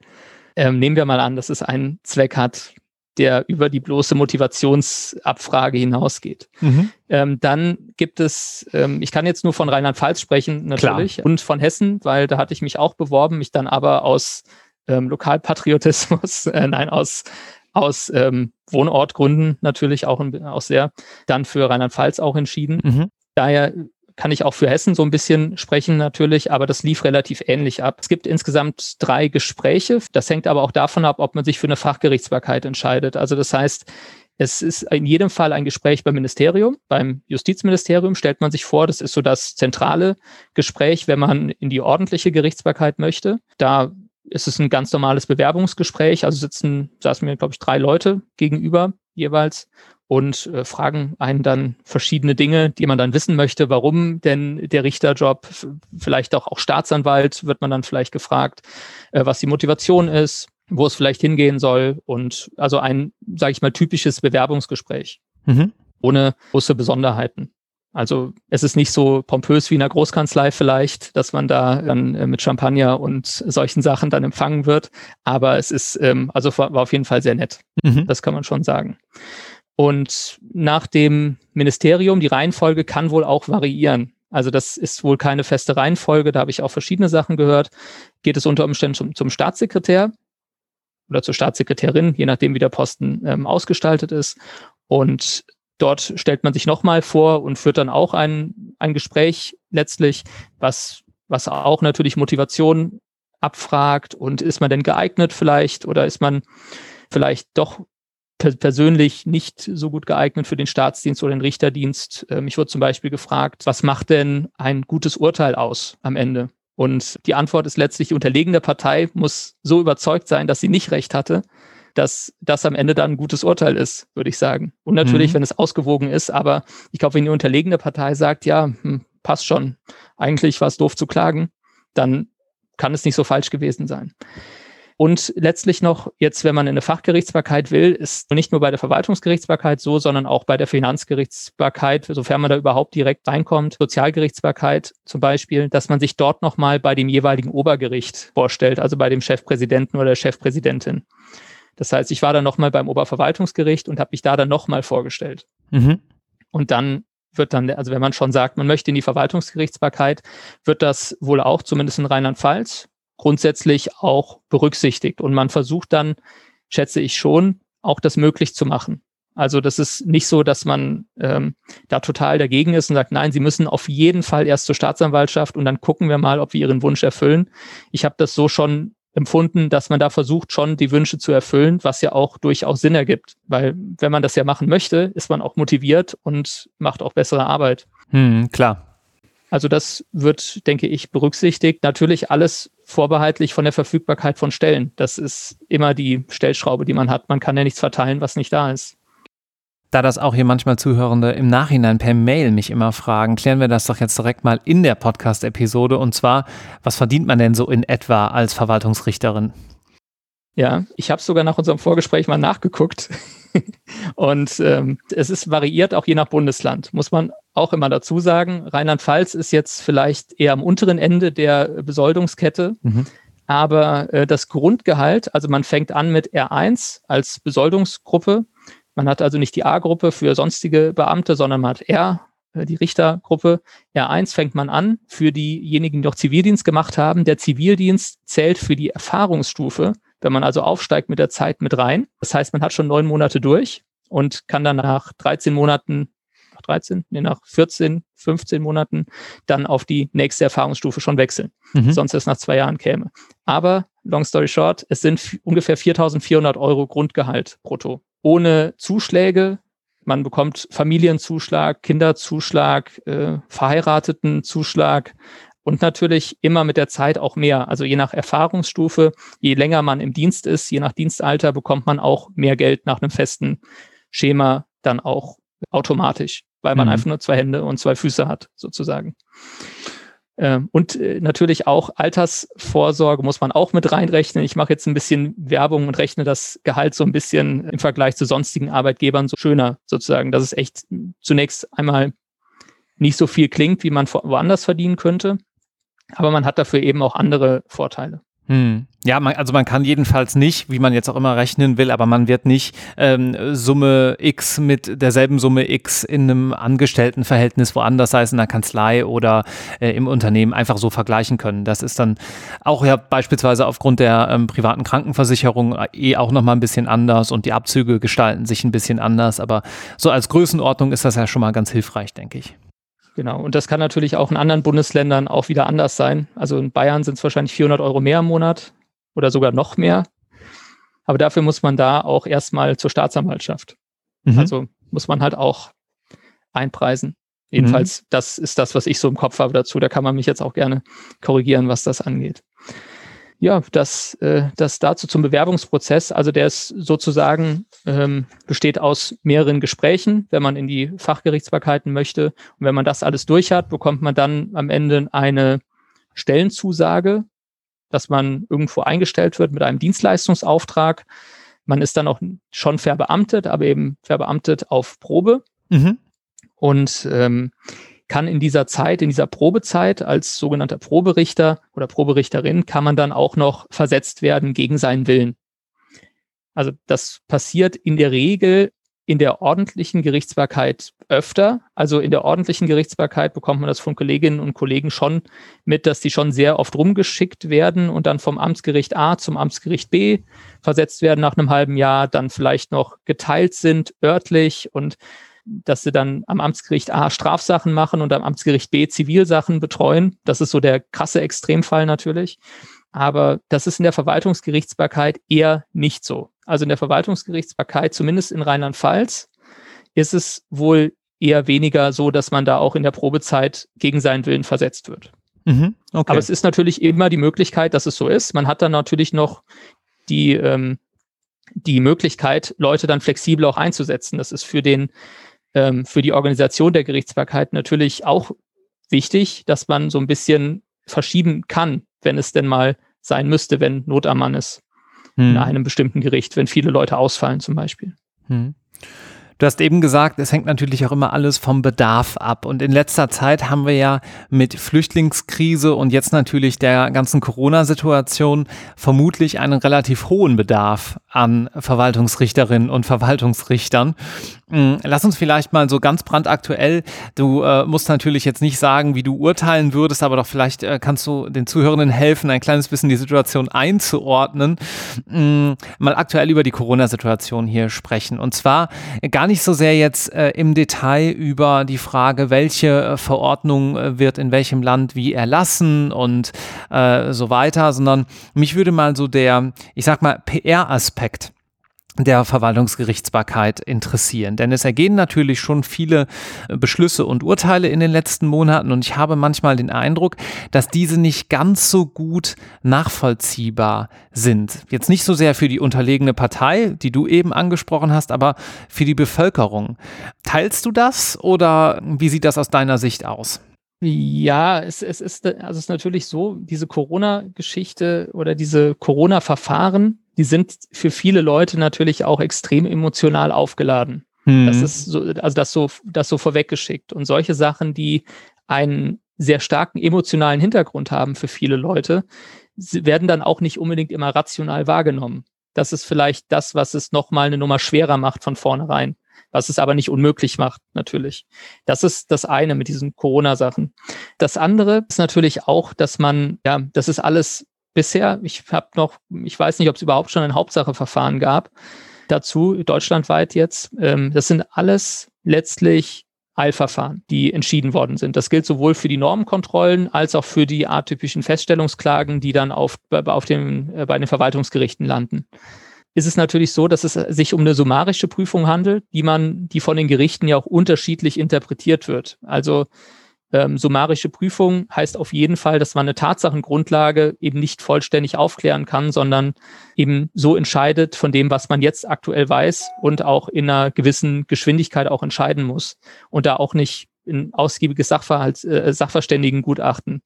ähm, nehmen wir mal an, dass es einen Zweck hat, der über die bloße Motivationsabfrage hinausgeht. Mhm. Ähm, dann gibt es, ähm, ich kann jetzt nur von Rheinland-Pfalz sprechen, natürlich, Klar. und von Hessen, weil da hatte ich mich auch beworben, mich dann aber aus ähm, Lokalpatriotismus, (laughs) äh, nein, aus aus ähm, Wohnortgründen natürlich auch, auch sehr, dann für Rheinland-Pfalz auch entschieden. Mhm. Daher kann ich auch für Hessen so ein bisschen sprechen natürlich, aber das lief relativ ähnlich ab. Es gibt insgesamt drei Gespräche. Das hängt aber auch davon ab, ob man sich für eine Fachgerichtsbarkeit entscheidet. Also das heißt, es ist in jedem Fall ein Gespräch beim Ministerium. Beim Justizministerium stellt man sich vor, das ist so das zentrale Gespräch, wenn man in die ordentliche Gerichtsbarkeit möchte. Da ist es ein ganz normales Bewerbungsgespräch. Also sitzen, saßen mir, glaube ich, drei Leute gegenüber jeweils und äh, fragen einen dann verschiedene Dinge, die man dann wissen möchte. Warum denn der Richterjob? Vielleicht auch, auch Staatsanwalt wird man dann vielleicht gefragt, äh, was die Motivation ist, wo es vielleicht hingehen soll. Und also ein, sage ich mal, typisches Bewerbungsgespräch. Mhm. Ohne große Besonderheiten. Also es ist nicht so pompös wie in einer Großkanzlei vielleicht, dass man da dann äh, mit Champagner und solchen Sachen dann empfangen wird. Aber es ist, ähm, also war auf jeden Fall sehr nett. Mhm. Das kann man schon sagen. Und nach dem Ministerium, die Reihenfolge kann wohl auch variieren. Also das ist wohl keine feste Reihenfolge, da habe ich auch verschiedene Sachen gehört. Geht es unter Umständen zum, zum Staatssekretär oder zur Staatssekretärin, je nachdem, wie der Posten ähm, ausgestaltet ist. Und Dort stellt man sich nochmal vor und führt dann auch ein, ein Gespräch letztlich, was, was auch natürlich Motivation abfragt und ist man denn geeignet vielleicht oder ist man vielleicht doch per persönlich nicht so gut geeignet für den Staatsdienst oder den Richterdienst. Ähm, ich wurde zum Beispiel gefragt, was macht denn ein gutes Urteil aus am Ende? Und die Antwort ist letztlich, die unterlegene Partei muss so überzeugt sein, dass sie nicht recht hatte, dass das am Ende dann ein gutes Urteil ist, würde ich sagen. Und natürlich, mhm. wenn es ausgewogen ist, aber ich glaube, wenn die unterlegene Partei sagt, ja, hm, passt schon, eigentlich war es doof zu klagen, dann kann es nicht so falsch gewesen sein. Und letztlich noch, jetzt, wenn man in eine Fachgerichtsbarkeit will, ist nicht nur bei der Verwaltungsgerichtsbarkeit so, sondern auch bei der Finanzgerichtsbarkeit, sofern man da überhaupt direkt reinkommt, Sozialgerichtsbarkeit zum Beispiel, dass man sich dort nochmal bei dem jeweiligen Obergericht vorstellt, also bei dem Chefpräsidenten oder der Chefpräsidentin. Das heißt, ich war dann nochmal beim Oberverwaltungsgericht und habe mich da dann nochmal vorgestellt. Mhm. Und dann wird dann, also wenn man schon sagt, man möchte in die Verwaltungsgerichtsbarkeit, wird das wohl auch, zumindest in Rheinland-Pfalz, grundsätzlich auch berücksichtigt. Und man versucht dann, schätze ich schon, auch das möglich zu machen. Also das ist nicht so, dass man ähm, da total dagegen ist und sagt, nein, Sie müssen auf jeden Fall erst zur Staatsanwaltschaft und dann gucken wir mal, ob wir Ihren Wunsch erfüllen. Ich habe das so schon empfunden, dass man da versucht, schon die Wünsche zu erfüllen, was ja auch durchaus Sinn ergibt. Weil wenn man das ja machen möchte, ist man auch motiviert und macht auch bessere Arbeit. Hm, klar. Also das wird, denke ich, berücksichtigt. Natürlich alles vorbehaltlich von der Verfügbarkeit von Stellen. Das ist immer die Stellschraube, die man hat. Man kann ja nichts verteilen, was nicht da ist. Da das auch hier manchmal Zuhörende im Nachhinein per Mail mich immer fragen, klären wir das doch jetzt direkt mal in der Podcast-Episode. Und zwar, was verdient man denn so in etwa als Verwaltungsrichterin? Ja, ich habe sogar nach unserem Vorgespräch mal nachgeguckt. (laughs) und ähm, es ist variiert auch je nach Bundesland, muss man auch immer dazu sagen. Rheinland-Pfalz ist jetzt vielleicht eher am unteren Ende der Besoldungskette. Mhm. Aber äh, das Grundgehalt, also man fängt an mit R1 als Besoldungsgruppe man hat also nicht die A-Gruppe für sonstige Beamte, sondern man hat R, äh, die Richtergruppe. R1 fängt man an für diejenigen, die noch Zivildienst gemacht haben. Der Zivildienst zählt für die Erfahrungsstufe wenn man also aufsteigt mit der Zeit mit rein. Das heißt, man hat schon neun Monate durch und kann dann nach 13 Monaten, nach 13, nee, nach 14, 15 Monaten dann auf die nächste Erfahrungsstufe schon wechseln. Mhm. Sonst erst nach zwei Jahren käme. Aber, long story short, es sind ungefähr 4.400 Euro Grundgehalt brutto. Ohne Zuschläge, man bekommt Familienzuschlag, Kinderzuschlag, äh, Verheiratetenzuschlag und natürlich immer mit der Zeit auch mehr. Also je nach Erfahrungsstufe, je länger man im Dienst ist, je nach Dienstalter bekommt man auch mehr Geld nach einem festen Schema dann auch automatisch, weil man mhm. einfach nur zwei Hände und zwei Füße hat, sozusagen. Ähm, und äh, natürlich auch Altersvorsorge muss man auch mit reinrechnen. Ich mache jetzt ein bisschen Werbung und rechne das Gehalt so ein bisschen im Vergleich zu sonstigen Arbeitgebern so schöner sozusagen, dass es echt zunächst einmal nicht so viel klingt, wie man woanders verdienen könnte. Aber man hat dafür eben auch andere Vorteile. Hm. Ja, man, also man kann jedenfalls nicht, wie man jetzt auch immer rechnen will, aber man wird nicht ähm, Summe X mit derselben Summe X in einem Angestelltenverhältnis woanders, sei es in der Kanzlei oder äh, im Unternehmen, einfach so vergleichen können. Das ist dann auch ja beispielsweise aufgrund der ähm, privaten Krankenversicherung äh, eh auch nochmal ein bisschen anders und die Abzüge gestalten sich ein bisschen anders, aber so als Größenordnung ist das ja schon mal ganz hilfreich, denke ich. Genau. Und das kann natürlich auch in anderen Bundesländern auch wieder anders sein. Also in Bayern sind es wahrscheinlich 400 Euro mehr im Monat oder sogar noch mehr. Aber dafür muss man da auch erstmal zur Staatsanwaltschaft. Mhm. Also muss man halt auch einpreisen. Jedenfalls, mhm. das ist das, was ich so im Kopf habe dazu. Da kann man mich jetzt auch gerne korrigieren, was das angeht ja, das, äh, das dazu zum Bewerbungsprozess. Also der ist sozusagen ähm, besteht aus mehreren Gesprächen, wenn man in die Fachgerichtsbarkeiten möchte. Und wenn man das alles durch hat, bekommt man dann am Ende eine Stellenzusage, dass man irgendwo eingestellt wird mit einem Dienstleistungsauftrag. Man ist dann auch schon verbeamtet, aber eben verbeamtet auf Probe. Mhm. Und ähm, kann in dieser Zeit, in dieser Probezeit als sogenannter Proberichter oder Proberichterin, kann man dann auch noch versetzt werden gegen seinen Willen. Also das passiert in der Regel in der ordentlichen Gerichtsbarkeit öfter. Also in der ordentlichen Gerichtsbarkeit bekommt man das von Kolleginnen und Kollegen schon mit, dass die schon sehr oft rumgeschickt werden und dann vom Amtsgericht A zum Amtsgericht B versetzt werden nach einem halben Jahr, dann vielleicht noch geteilt sind örtlich und dass sie dann am Amtsgericht A Strafsachen machen und am Amtsgericht B Zivilsachen betreuen. Das ist so der krasse Extremfall natürlich. Aber das ist in der Verwaltungsgerichtsbarkeit eher nicht so. Also in der Verwaltungsgerichtsbarkeit, zumindest in Rheinland-Pfalz, ist es wohl eher weniger so, dass man da auch in der Probezeit gegen seinen Willen versetzt wird. Mhm, okay. Aber es ist natürlich immer die Möglichkeit, dass es so ist. Man hat dann natürlich noch die, ähm, die Möglichkeit, Leute dann flexibel auch einzusetzen. Das ist für den ähm, für die Organisation der Gerichtsbarkeit natürlich auch wichtig, dass man so ein bisschen verschieben kann, wenn es denn mal sein müsste, wenn Not am Mann ist. Hm. In einem bestimmten Gericht, wenn viele Leute ausfallen zum Beispiel. Hm. Du hast eben gesagt, es hängt natürlich auch immer alles vom Bedarf ab. Und in letzter Zeit haben wir ja mit Flüchtlingskrise und jetzt natürlich der ganzen Corona-Situation vermutlich einen relativ hohen Bedarf an Verwaltungsrichterinnen und Verwaltungsrichtern. Hm, lass uns vielleicht mal so ganz brandaktuell, du äh, musst natürlich jetzt nicht sagen, wie du urteilen würdest, aber doch vielleicht äh, kannst du den Zuhörenden helfen, ein kleines bisschen die Situation einzuordnen, hm, mal aktuell über die Corona-Situation hier sprechen. Und zwar gar nicht so sehr jetzt äh, im Detail über die Frage, welche äh, Verordnung äh, wird in welchem Land wie erlassen und äh, so weiter, sondern mich würde mal so der, ich sag mal, PR-Aspekt der Verwaltungsgerichtsbarkeit interessieren. Denn es ergehen natürlich schon viele äh, Beschlüsse und Urteile in den letzten Monaten und ich habe manchmal den Eindruck, dass diese nicht ganz so gut nachvollziehbar sind. Jetzt nicht so sehr für die unterlegene Partei, die du eben angesprochen hast, aber für die Bevölkerung. Teilst du das oder wie sieht das aus deiner Sicht aus? Ja, es, es, ist, also es ist natürlich so, diese Corona-Geschichte oder diese Corona-Verfahren, die sind für viele Leute natürlich auch extrem emotional aufgeladen. Mhm. Das ist so, also das so, das so vorweggeschickt. Und solche Sachen, die einen sehr starken emotionalen Hintergrund haben für viele Leute, werden dann auch nicht unbedingt immer rational wahrgenommen. Das ist vielleicht das, was es nochmal eine Nummer schwerer macht von vornherein was es aber nicht unmöglich macht, natürlich. Das ist das eine mit diesen Corona-Sachen. Das andere ist natürlich auch, dass man, ja, das ist alles bisher. Ich habe noch, ich weiß nicht, ob es überhaupt schon ein Hauptsacheverfahren gab dazu, deutschlandweit jetzt. Ähm, das sind alles letztlich Eilverfahren, die entschieden worden sind. Das gilt sowohl für die Normenkontrollen als auch für die atypischen Feststellungsklagen, die dann auf, auf dem, äh, bei den Verwaltungsgerichten landen. Ist es natürlich so, dass es sich um eine summarische Prüfung handelt, die man, die von den Gerichten ja auch unterschiedlich interpretiert wird. Also ähm, summarische Prüfung heißt auf jeden Fall, dass man eine Tatsachengrundlage eben nicht vollständig aufklären kann, sondern eben so entscheidet von dem, was man jetzt aktuell weiß und auch in einer gewissen Geschwindigkeit auch entscheiden muss und da auch nicht ein ausgiebiges Sachverhalt, äh, Sachverständigengutachten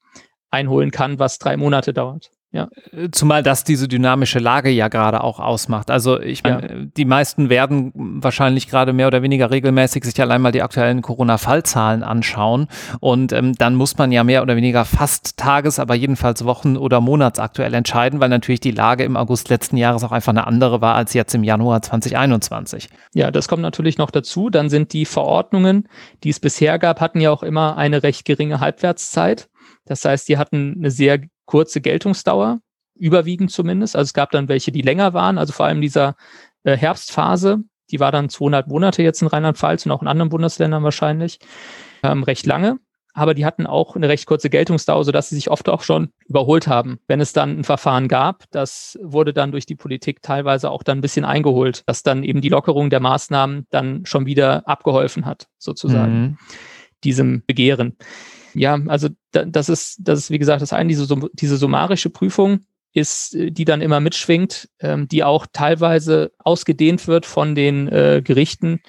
einholen kann, was drei Monate dauert. Ja. Zumal das diese dynamische Lage ja gerade auch ausmacht. Also ich meine, ja. die meisten werden wahrscheinlich gerade mehr oder weniger regelmäßig sich allein mal die aktuellen Corona-Fallzahlen anschauen. Und ähm, dann muss man ja mehr oder weniger fast tages-, aber jedenfalls wochen- oder monatsaktuell entscheiden, weil natürlich die Lage im August letzten Jahres auch einfach eine andere war als jetzt im Januar 2021. Ja, das kommt natürlich noch dazu. Dann sind die Verordnungen, die es bisher gab, hatten ja auch immer eine recht geringe Halbwertszeit. Das heißt, die hatten eine sehr kurze Geltungsdauer, überwiegend zumindest. Also es gab dann welche, die länger waren, also vor allem dieser äh, Herbstphase, die war dann 200 Monate jetzt in Rheinland-Pfalz und auch in anderen Bundesländern wahrscheinlich, ähm, recht lange. Aber die hatten auch eine recht kurze Geltungsdauer, sodass sie sich oft auch schon überholt haben. Wenn es dann ein Verfahren gab, das wurde dann durch die Politik teilweise auch dann ein bisschen eingeholt, dass dann eben die Lockerung der Maßnahmen dann schon wieder abgeholfen hat, sozusagen, mhm. diesem Begehren. Ja, also da, das ist, das ist wie gesagt das eine, diese, diese summarische Prüfung ist, äh, die dann immer mitschwingt, ähm, die auch teilweise ausgedehnt wird von den äh, Gerichten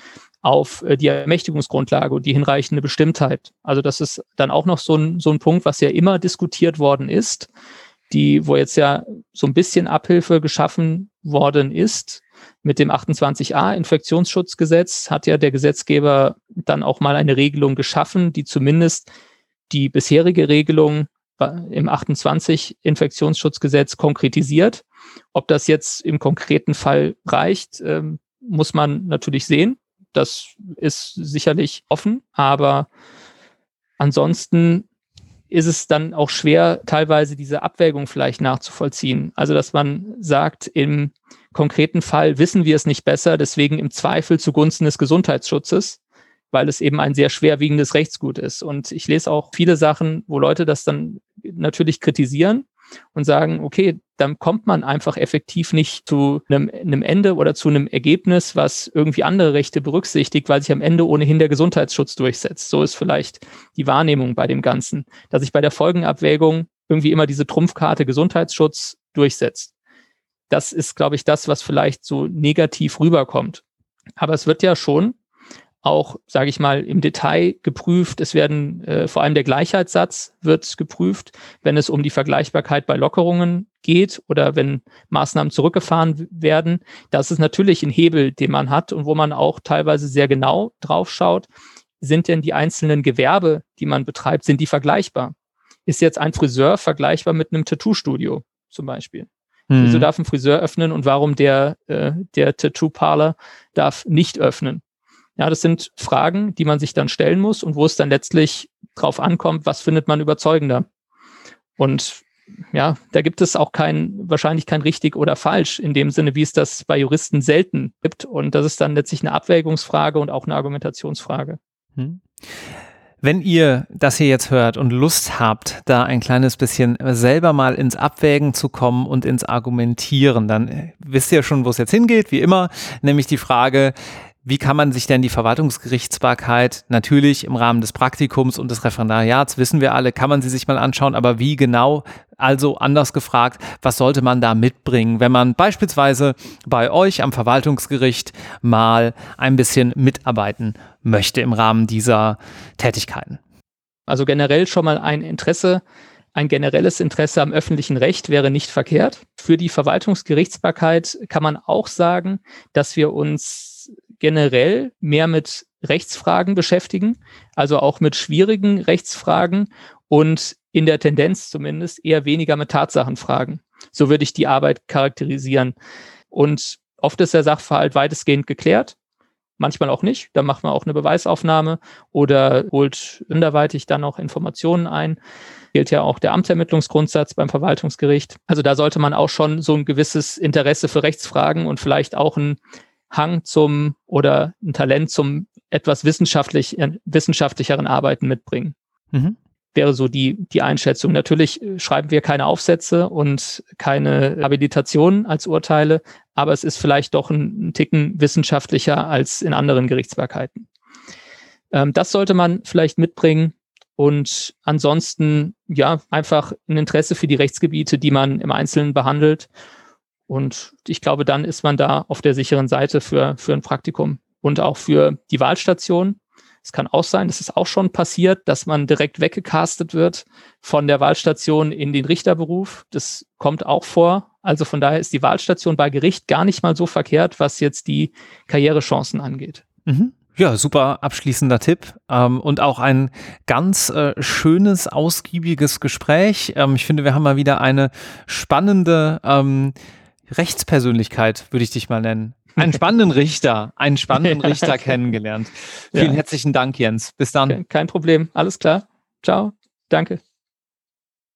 auf äh, die Ermächtigungsgrundlage und die hinreichende Bestimmtheit. Also das ist dann auch noch so ein, so ein Punkt, was ja immer diskutiert worden ist, die, wo jetzt ja so ein bisschen Abhilfe geschaffen worden ist. Mit dem 28a Infektionsschutzgesetz hat ja der Gesetzgeber dann auch mal eine Regelung geschaffen, die zumindest die bisherige Regelung im 28 Infektionsschutzgesetz konkretisiert. Ob das jetzt im konkreten Fall reicht, ähm, muss man natürlich sehen. Das ist sicherlich offen, aber ansonsten ist es dann auch schwer, teilweise diese Abwägung vielleicht nachzuvollziehen. Also, dass man sagt, im konkreten Fall wissen wir es nicht besser, deswegen im Zweifel zugunsten des Gesundheitsschutzes weil es eben ein sehr schwerwiegendes Rechtsgut ist. Und ich lese auch viele Sachen, wo Leute das dann natürlich kritisieren und sagen, okay, dann kommt man einfach effektiv nicht zu einem, einem, Ende oder zu einem Ergebnis, was irgendwie andere Rechte berücksichtigt, weil sich am Ende ohnehin der Gesundheitsschutz durchsetzt. So ist vielleicht die Wahrnehmung bei dem Ganzen, dass sich bei der Folgenabwägung irgendwie immer diese Trumpfkarte Gesundheitsschutz durchsetzt. Das ist, glaube ich, das, was vielleicht so negativ rüberkommt. Aber es wird ja schon auch, sage ich mal, im Detail geprüft. Es werden äh, vor allem der Gleichheitssatz wird geprüft, wenn es um die Vergleichbarkeit bei Lockerungen geht oder wenn Maßnahmen zurückgefahren werden. Das ist natürlich ein Hebel, den man hat und wo man auch teilweise sehr genau drauf schaut. Sind denn die einzelnen Gewerbe, die man betreibt, sind die vergleichbar? Ist jetzt ein Friseur vergleichbar mit einem Tattoo-Studio zum Beispiel? Mhm. Wieso darf ein Friseur öffnen und warum der, äh, der Tattoo-Parler darf nicht öffnen? Ja, das sind Fragen, die man sich dann stellen muss und wo es dann letztlich drauf ankommt, was findet man überzeugender. Und ja, da gibt es auch kein, wahrscheinlich kein richtig oder falsch in dem Sinne, wie es das bei Juristen selten gibt. Und das ist dann letztlich eine Abwägungsfrage und auch eine Argumentationsfrage. Hm. Wenn ihr das hier jetzt hört und Lust habt, da ein kleines bisschen selber mal ins Abwägen zu kommen und ins Argumentieren, dann wisst ihr schon, wo es jetzt hingeht, wie immer, nämlich die Frage, wie kann man sich denn die Verwaltungsgerichtsbarkeit natürlich im Rahmen des Praktikums und des Referendariats, wissen wir alle, kann man sie sich mal anschauen, aber wie genau, also anders gefragt, was sollte man da mitbringen, wenn man beispielsweise bei euch am Verwaltungsgericht mal ein bisschen mitarbeiten möchte im Rahmen dieser Tätigkeiten? Also generell schon mal ein Interesse ein generelles Interesse am öffentlichen Recht wäre nicht verkehrt. Für die Verwaltungsgerichtsbarkeit kann man auch sagen, dass wir uns generell mehr mit Rechtsfragen beschäftigen, also auch mit schwierigen Rechtsfragen und in der Tendenz zumindest eher weniger mit Tatsachenfragen. So würde ich die Arbeit charakterisieren. Und oft ist der Sachverhalt weitestgehend geklärt. manchmal auch nicht. Da macht man auch eine Beweisaufnahme oder holt anderweitig dann noch Informationen ein. Gilt ja auch der Amtsermittlungsgrundsatz beim Verwaltungsgericht. Also da sollte man auch schon so ein gewisses Interesse für Rechtsfragen und vielleicht auch ein Hang zum oder ein Talent zum etwas wissenschaftlich, äh, wissenschaftlicheren Arbeiten mitbringen. Mhm. Wäre so die, die Einschätzung. Natürlich äh, schreiben wir keine Aufsätze und keine Habilitationen als Urteile, aber es ist vielleicht doch ein, ein Ticken wissenschaftlicher als in anderen Gerichtsbarkeiten. Ähm, das sollte man vielleicht mitbringen und ansonsten ja einfach ein Interesse für die Rechtsgebiete, die man im Einzelnen behandelt und ich glaube, dann ist man da auf der sicheren Seite für, für ein Praktikum und auch für die Wahlstation. Es kann auch sein, das ist auch schon passiert, dass man direkt weggecastet wird von der Wahlstation in den Richterberuf. Das kommt auch vor. Also von daher ist die Wahlstation bei Gericht gar nicht mal so verkehrt, was jetzt die Karrierechancen angeht. Mhm. Ja, super abschließender Tipp ähm, und auch ein ganz äh, schönes, ausgiebiges Gespräch. Ähm, ich finde, wir haben mal wieder eine spannende ähm, Rechtspersönlichkeit, würde ich dich mal nennen. Einen spannenden Richter, einen spannenden (laughs) Richter kennengelernt. Vielen ja. herzlichen Dank, Jens. Bis dann. Kein Problem. Alles klar. Ciao. Danke.